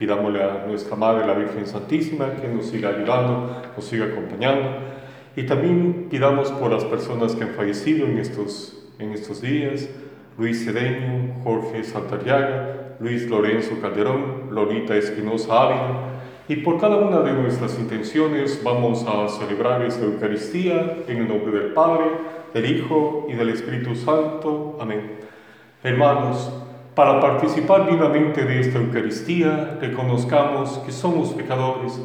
Pidámosle a nuestra Madre, la Virgen Santísima, que nos siga ayudando, nos siga acompañando. Y también pidamos por las personas que han fallecido en estos, en estos días, Luis Cedeño, Jorge Santarriaga, Luis Lorenzo Calderón, Lolita Espinosa Ávila, y por cada una de nuestras intenciones vamos a celebrar esta Eucaristía en el nombre del Padre, del Hijo y del Espíritu Santo. Amén. Hermanos, para participar vivamente de esta Eucaristía, reconozcamos que somos pecadores,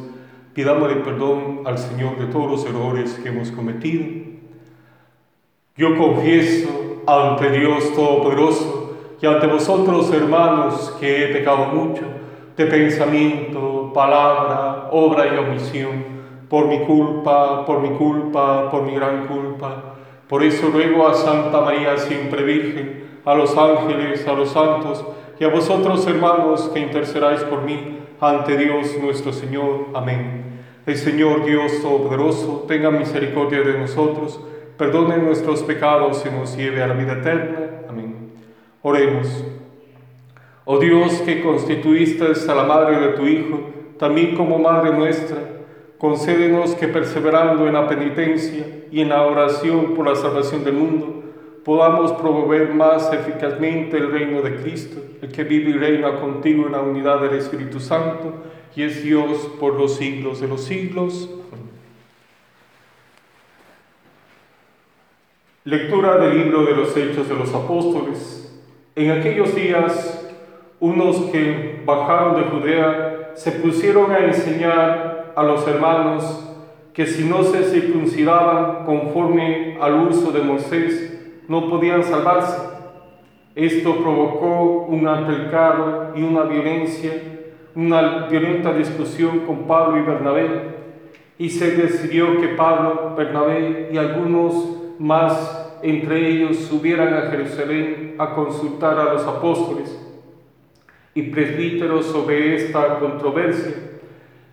pidámosle perdón al Señor de todos los errores que hemos cometido. Yo confieso ante Dios Todopoderoso y ante vosotros, hermanos, que he pecado mucho de pensamiento, palabra, obra y omisión, por mi culpa, por mi culpa, por mi gran culpa. Por eso ruego a Santa María siempre Virgen, a los ángeles, a los santos y a vosotros hermanos que intercedáis por mí ante Dios nuestro Señor. Amén. El Señor Dios Todopoderoso tenga misericordia de nosotros, perdone nuestros pecados y nos lleve a la vida eterna. Amén. Oremos. Oh Dios que constituiste a la madre de tu Hijo, también como madre nuestra, concédenos que perseverando en la penitencia y en la oración por la salvación del mundo, podamos promover más eficazmente el reino de Cristo, el que vive y reina contigo en la unidad del Espíritu Santo y es Dios por los siglos de los siglos. Lectura del libro de los Hechos de los Apóstoles. En aquellos días, unos que bajaron de Judea se pusieron a enseñar a los hermanos que si no se circuncidaban conforme al uso de Moisés, no podían salvarse. Esto provocó un altercado y una violencia, una violenta discusión con Pablo y Bernabé, y se decidió que Pablo, Bernabé y algunos más entre ellos subieran a Jerusalén a consultar a los apóstoles y presbíteros sobre esta controversia.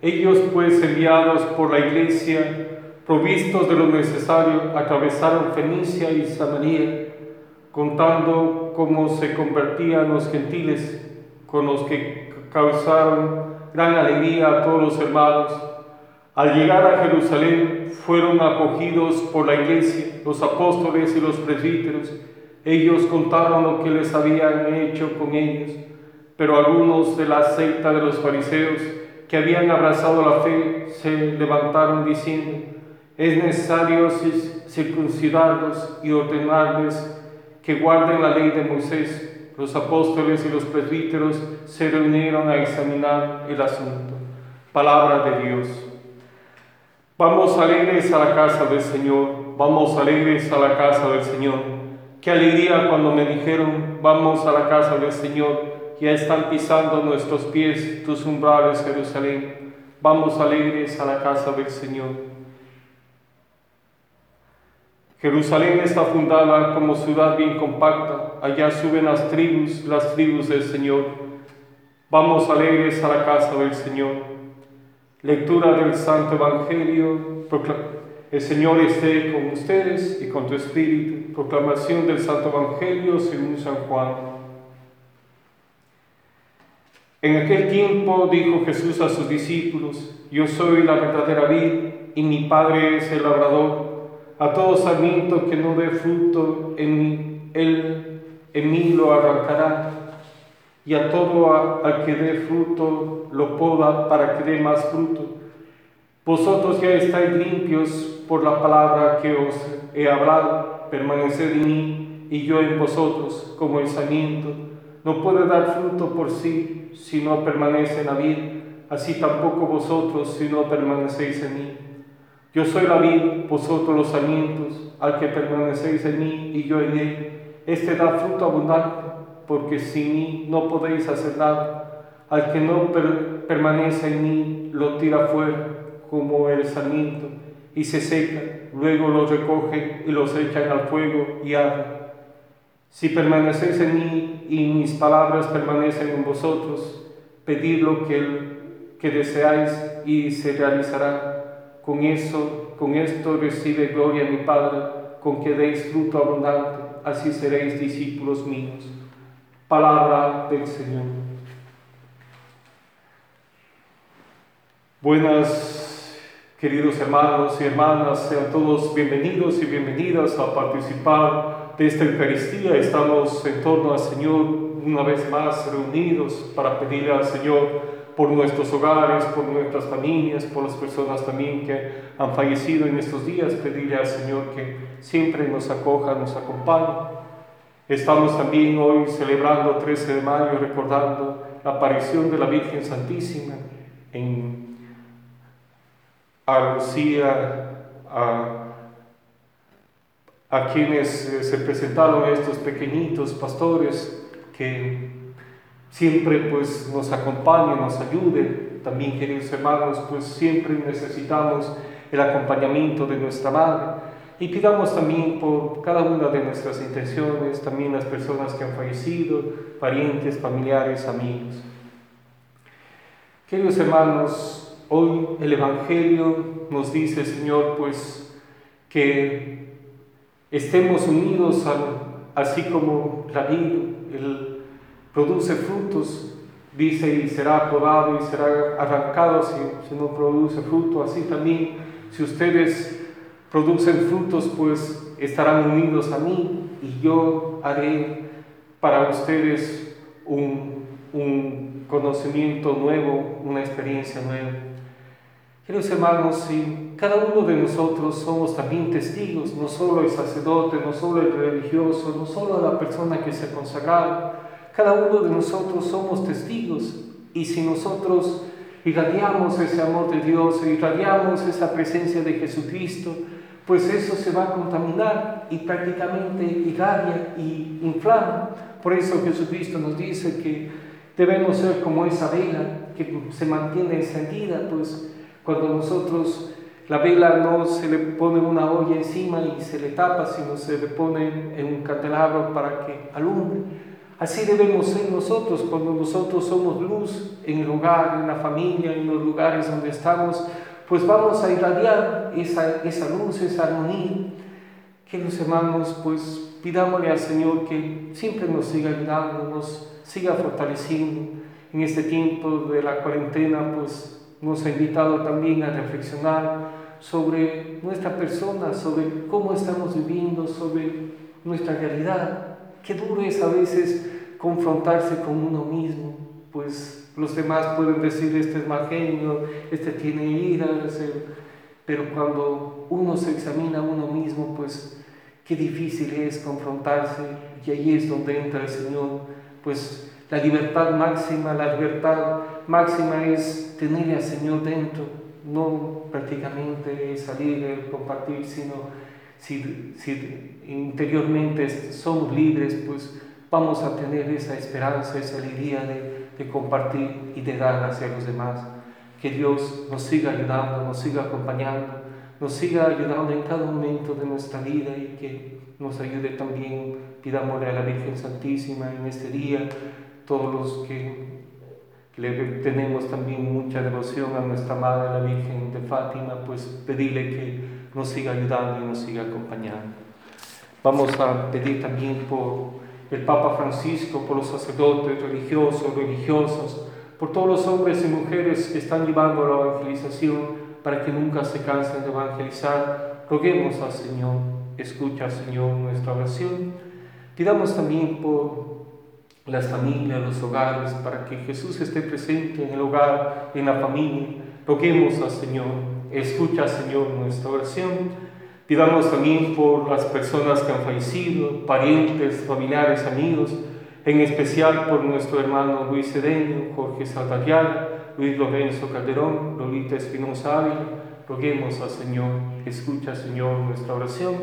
Ellos pues enviados por la iglesia provistos de lo necesario, atravesaron Fenicia y Samaria, contando cómo se convertían los gentiles, con los que causaron gran alegría a todos los hermanos. Al llegar a Jerusalén fueron acogidos por la iglesia, los apóstoles y los presbíteros. Ellos contaron lo que les habían hecho con ellos, pero algunos de la secta de los fariseos que habían abrazado la fe se levantaron diciendo, es necesario circuncidarlos y ordenarles que guarden la ley de Moisés. Los apóstoles y los presbíteros se reunieron a examinar el asunto. Palabra de Dios. Vamos alegres a la casa del Señor, vamos alegres a la casa del Señor. Qué alegría cuando me dijeron, vamos a la casa del Señor, ya están pisando nuestros pies tus umbrales, Jerusalén. Vamos alegres a la casa del Señor. Jerusalén está fundada como ciudad bien compacta, allá suben las tribus, las tribus del Señor. Vamos alegres a la casa del Señor. Lectura del Santo Evangelio. El Señor esté con ustedes y con tu espíritu. Proclamación del Santo Evangelio según San Juan. En aquel tiempo dijo Jesús a sus discípulos, yo soy la verdadera vid y mi Padre es el labrador. A todo sarmiento que no dé fruto en él, en mí lo arrancará. Y a todo al que dé fruto lo poda para que dé más fruto. Vosotros ya estáis limpios por la palabra que os he hablado. Permaneced en mí y yo en vosotros, como el sarmiento. No puede dar fruto por sí si no permanece en la vida. Así tampoco vosotros si no permanecéis en mí. Yo soy la vid, vosotros los sarmientos, al que permanecéis en mí y yo en él. Este da fruto abundante, porque sin mí no podéis hacer nada. Al que no permanece en mí, lo tira fuera, como el sarmiento, y se seca. Luego lo recoge y los echan al fuego y arde. Si permanecéis en mí y mis palabras permanecen en vosotros, pedid lo que, que deseáis y se realizará. Con eso, con esto recibe gloria mi Padre, con que deis fruto abundante, así seréis discípulos míos. Palabra del Señor. Buenas, queridos hermanos y hermanas, sean todos bienvenidos y bienvenidas a participar de esta Eucaristía. Estamos en torno al Señor una vez más reunidos para pedir al Señor por nuestros hogares, por nuestras familias, por las personas también que han fallecido en estos días, pedirle al Señor que siempre nos acoja, nos acompañe. Estamos también hoy celebrando 13 de mayo, recordando la aparición de la Virgen Santísima en a Lucía, a, a quienes eh, se presentaron estos pequeñitos pastores que siempre pues nos acompañen, nos ayuden. También, queridos hermanos, pues siempre necesitamos el acompañamiento de nuestra Madre. Y pidamos también por cada una de nuestras intenciones, también las personas que han fallecido, parientes, familiares, amigos. Queridos hermanos, Hoy el Evangelio nos dice, Señor, pues que estemos unidos así como la vida él produce frutos, dice, y será aprobado y será arrancado si, si no produce fruto. Así también, si ustedes producen frutos, pues estarán unidos a mí y yo haré para ustedes un, un conocimiento nuevo, una experiencia nueva. Queridos hermanos, si cada uno de nosotros somos también testigos, no solo el sacerdote, no solo el religioso, no solo la persona que se ha consagrado, cada uno de nosotros somos testigos. Y si nosotros irradiamos ese amor de Dios, irradiamos esa presencia de Jesucristo, pues eso se va a contaminar y prácticamente irradia y inflama. Por eso Jesucristo nos dice que debemos ser como esa vela que se mantiene encendida, pues cuando nosotros la vela no se le pone una olla encima y se le tapa, sino se le pone en un candelabro para que alumbre. Así debemos ser nosotros cuando nosotros somos luz en el hogar, en la familia, en los lugares donde estamos, pues vamos a irradiar esa, esa luz, esa armonía. Que los hermanos, pues pidámosle al Señor que siempre nos siga ayudando, nos siga fortaleciendo en este tiempo de la cuarentena, pues nos ha invitado también a reflexionar sobre nuestra persona, sobre cómo estamos viviendo, sobre nuestra realidad. Qué duro es a veces confrontarse con uno mismo, pues los demás pueden decir, este es mal genio, este tiene ira, pero cuando uno se examina a uno mismo, pues qué difícil es confrontarse y ahí es donde entra el Señor, pues la libertad máxima, la libertad máxima es tener al Señor dentro, no prácticamente salir, compartir, sino si, si interiormente somos libres, pues vamos a tener esa esperanza, esa alegría de, de compartir y de dar hacia los demás. Que Dios nos siga ayudando, nos siga acompañando, nos siga ayudando en cada momento de nuestra vida y que nos ayude también, pidámosle a la Virgen Santísima en este día todos los que le tenemos también mucha devoción a nuestra Madre, la Virgen de Fátima, pues pedirle que nos siga ayudando y nos siga acompañando. Vamos a pedir también por el Papa Francisco, por los sacerdotes religiosos, religiosas, por todos los hombres y mujeres que están llevando la evangelización para que nunca se cansen de evangelizar. Roguemos al Señor, escucha Señor nuestra oración. Pidamos también por las familias, los hogares, para que Jesús esté presente en el hogar, en la familia. Roguemos al Señor, escucha Señor nuestra oración. Pidamos también por las personas que han fallecido, parientes, familiares, amigos, en especial por nuestro hermano Luis Cedeño, Jorge Saltarial, Luis Lorenzo Calderón, Lolita Espinosa Ávila. Roguemos al Señor, escucha Señor nuestra oración.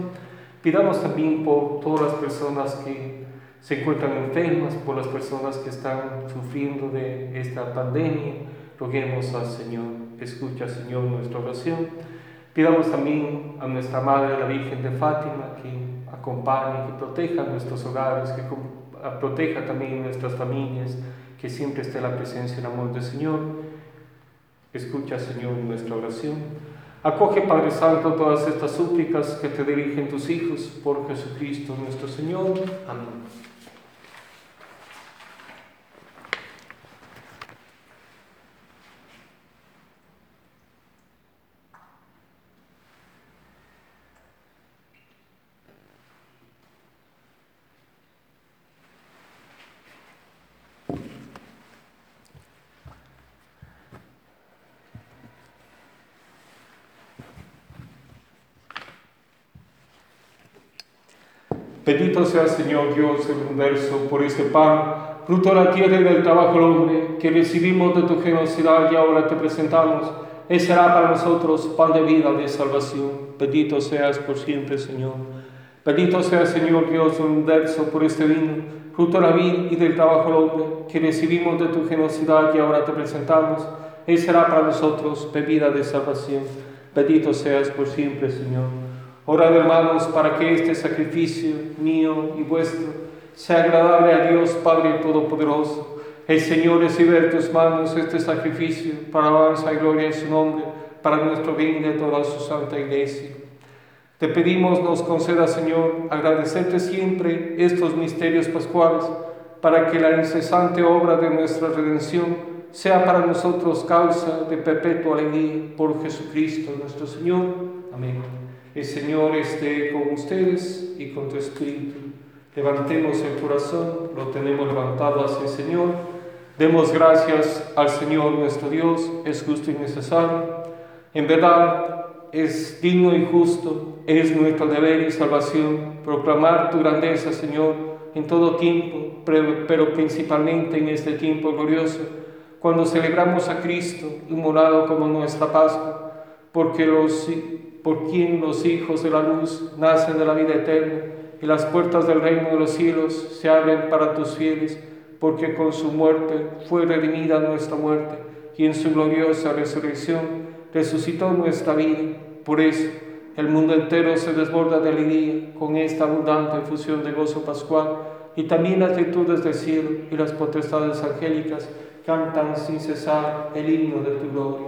Pidamos también por todas las personas que se encuentran enfermas, por las personas que están sufriendo de esta pandemia. Roguemos al Señor, escucha Señor nuestra oración. Pidamos también a nuestra Madre, la Virgen de Fátima, que acompañe, que proteja nuestros hogares, que proteja también nuestras familias, que siempre esté la presencia y el amor del Señor. Escucha, Señor, nuestra oración. Acoge, Padre Santo, todas estas súplicas que te dirigen tus hijos por Jesucristo nuestro Señor. Amén. Bendito sea Señor Dios del universo por este pan, fruto de la tierra y del trabajo del hombre, que recibimos de tu generosidad y ahora te presentamos. Él será para nosotros pan de vida, de salvación. Bendito seas por siempre, Señor. Bendito sea Señor Dios del universo por este vino, fruto de la vida y del trabajo del hombre, que recibimos de tu generosidad y ahora te presentamos. Él será para nosotros bebida de salvación. Bendito seas por siempre, Señor. Orad hermanos para que este sacrificio mío y vuestro sea agradable a Dios Padre Todopoderoso. El Señor recibe en tus manos este sacrificio para alabanza y gloria en su nombre, para nuestro bien y de toda su santa iglesia. Te pedimos nos conceda, Señor, agradecerte siempre estos misterios pascuales, para que la incesante obra de nuestra redención sea para nosotros causa de perpetua alegría por Jesucristo nuestro Señor. Amén. El Señor esté con ustedes y con tu espíritu. Levantemos el corazón, lo tenemos levantado hacia el Señor. Demos gracias al Señor nuestro Dios, es justo y necesario. En verdad, es digno y justo, es nuestro deber y salvación proclamar tu grandeza, Señor, en todo tiempo, pero principalmente en este tiempo glorioso, cuando celebramos a Cristo inmolado como nuestra Pascua, porque los por quien los hijos de la luz nacen de la vida eterna, y las puertas del reino de los cielos se abren para tus fieles, porque con su muerte fue redimida nuestra muerte, y en su gloriosa resurrección resucitó nuestra vida. Por eso, el mundo entero se desborda de alegría con esta abundante efusión de gozo pascual, y también las virtudes del cielo y las potestades angélicas cantan sin cesar el himno de tu gloria.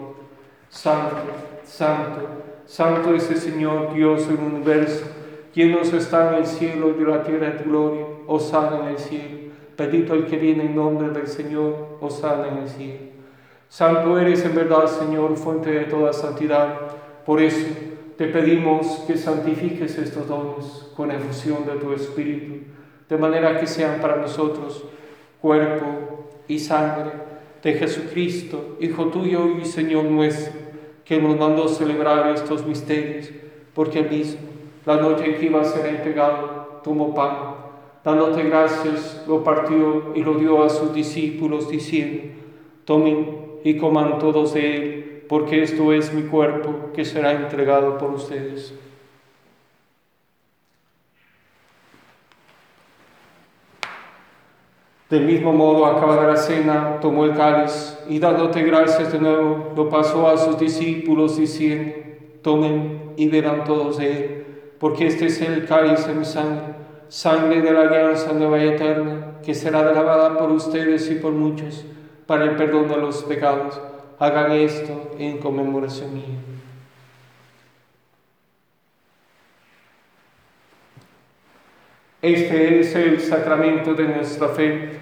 Santo, santo, Santo es el Señor, Dios del universo, llenos está en el cielo y de la tierra de tu gloria, osana en el cielo. Bendito el que viene en nombre del Señor, osana en el cielo. Santo eres en verdad, Señor, fuente de toda santidad. Por eso te pedimos que santifiques estos dones con efusión de tu Espíritu, de manera que sean para nosotros cuerpo y sangre de Jesucristo, Hijo tuyo y Señor nuestro que nos mandó celebrar estos misterios, porque mismo, la noche en que iba a ser entregado, tomó pan, dándote gracias, lo partió y lo dio a sus discípulos, diciendo, tomen y coman todos de él, porque esto es mi cuerpo que será entregado por ustedes. Del mismo modo, acabada la cena, tomó el cáliz y dándote gracias de nuevo, lo pasó a sus discípulos diciendo, tomen y beban todos de él, porque este es el cáliz de mi sangre, sangre de la alianza nueva y eterna, que será derramada por ustedes y por muchos para el perdón de los pecados. Hagan esto en conmemoración mía. Este es el sacramento de nuestra fe.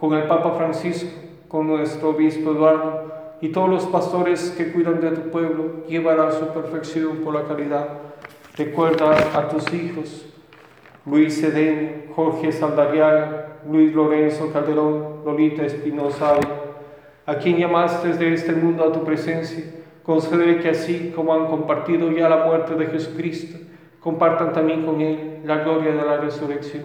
con el Papa Francisco, con nuestro obispo Eduardo y todos los pastores que cuidan de tu pueblo, llevará su perfección por la caridad. Recuerda a tus hijos, Luis Sedén, Jorge Saldariaga, Luis Lorenzo Calderón, Lolita Espinosa, a quien llamaste desde este mundo a tu presencia, concede que así como han compartido ya la muerte de Jesucristo, compartan también con Él la gloria de la resurrección.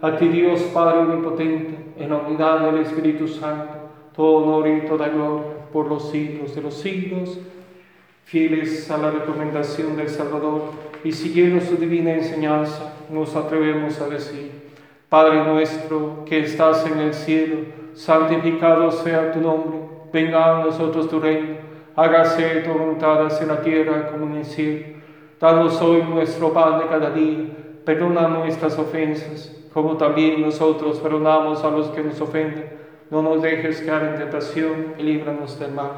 a ti Dios Padre Omnipotente, en la unidad del Espíritu Santo, todo honor y toda gloria por los siglos de los siglos, fieles a la recomendación del Salvador y siguiendo su divina enseñanza, nos atrevemos a decir, Padre nuestro que estás en el cielo, santificado sea tu nombre, venga a nosotros tu reino, hágase tu voluntad en la tierra como en el cielo. Danos hoy nuestro pan de cada día, perdona nuestras ofensas, como también nosotros perdonamos a los que nos ofenden. No nos dejes caer en tentación y líbranos del mal.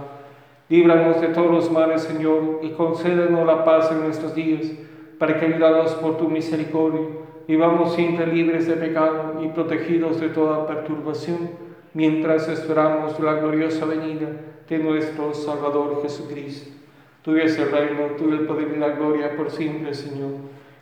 Líbranos de todos los males, Señor, y concédenos la paz en nuestros días, para que, ayudados por tu misericordia, vivamos siempre libres de pecado y protegidos de toda perturbación, mientras esperamos la gloriosa venida de nuestro Salvador Jesucristo. Tuyo es el reino, tuyo el poder y la gloria por siempre, Señor.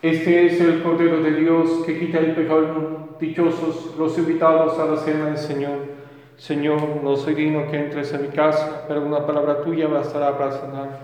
Este es el Cordero de Dios que quita el pecado del. Dichosos los invitados a la cena del Señor. Señor, no soy digno que entres en mi casa, pero una palabra tuya bastará para sanar.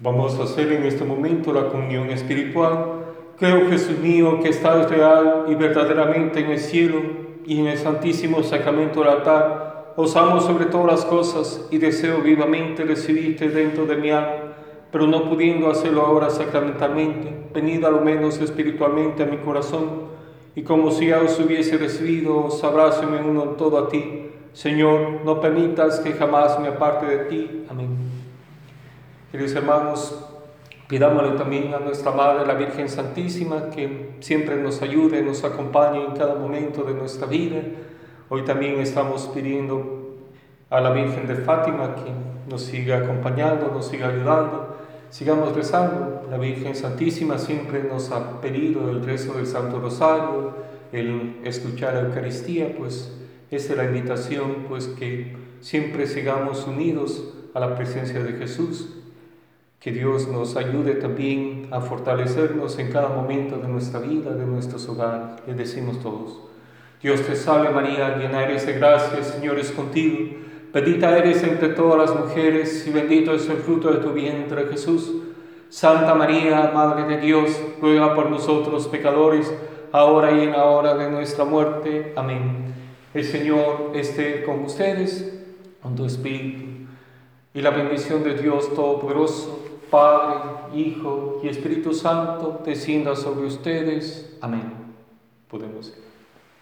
Vamos a hacer en este momento la comunión espiritual. Creo, Jesús mío, que estás real y verdaderamente en el cielo y en el santísimo sacramento del altar. Os amo sobre todas las cosas y deseo vivamente recibirte dentro de mi alma, pero no pudiendo hacerlo ahora sacramentalmente, venid a lo menos espiritualmente a mi corazón y como si ya os hubiese recibido, os abrazo y me uno todo a ti. Señor, no permitas que jamás me aparte de ti. Amén. Queridos hermanos, pidámosle también a nuestra Madre, la Virgen Santísima, que siempre nos ayude, nos acompañe en cada momento de nuestra vida. Hoy también estamos pidiendo a la Virgen de Fátima que nos siga acompañando, nos siga ayudando. Sigamos rezando. La Virgen Santísima siempre nos ha pedido el rezo del Santo Rosario, el escuchar la Eucaristía, pues esa es la invitación, pues que siempre sigamos unidos a la presencia de Jesús que Dios nos ayude también a fortalecernos en cada momento de nuestra vida, de nuestros hogares. Le decimos todos. Dios te salve María, llena eres de gracia, el Señor es contigo. Bendita eres entre todas las mujeres y bendito es el fruto de tu vientre Jesús. Santa María, Madre de Dios, ruega por nosotros pecadores, ahora y en la hora de nuestra muerte. Amén. El Señor esté con ustedes, con tu espíritu. Y la bendición de Dios Todopoderoso, Padre, Hijo y Espíritu Santo, descienda sobre ustedes. Amén. Podemos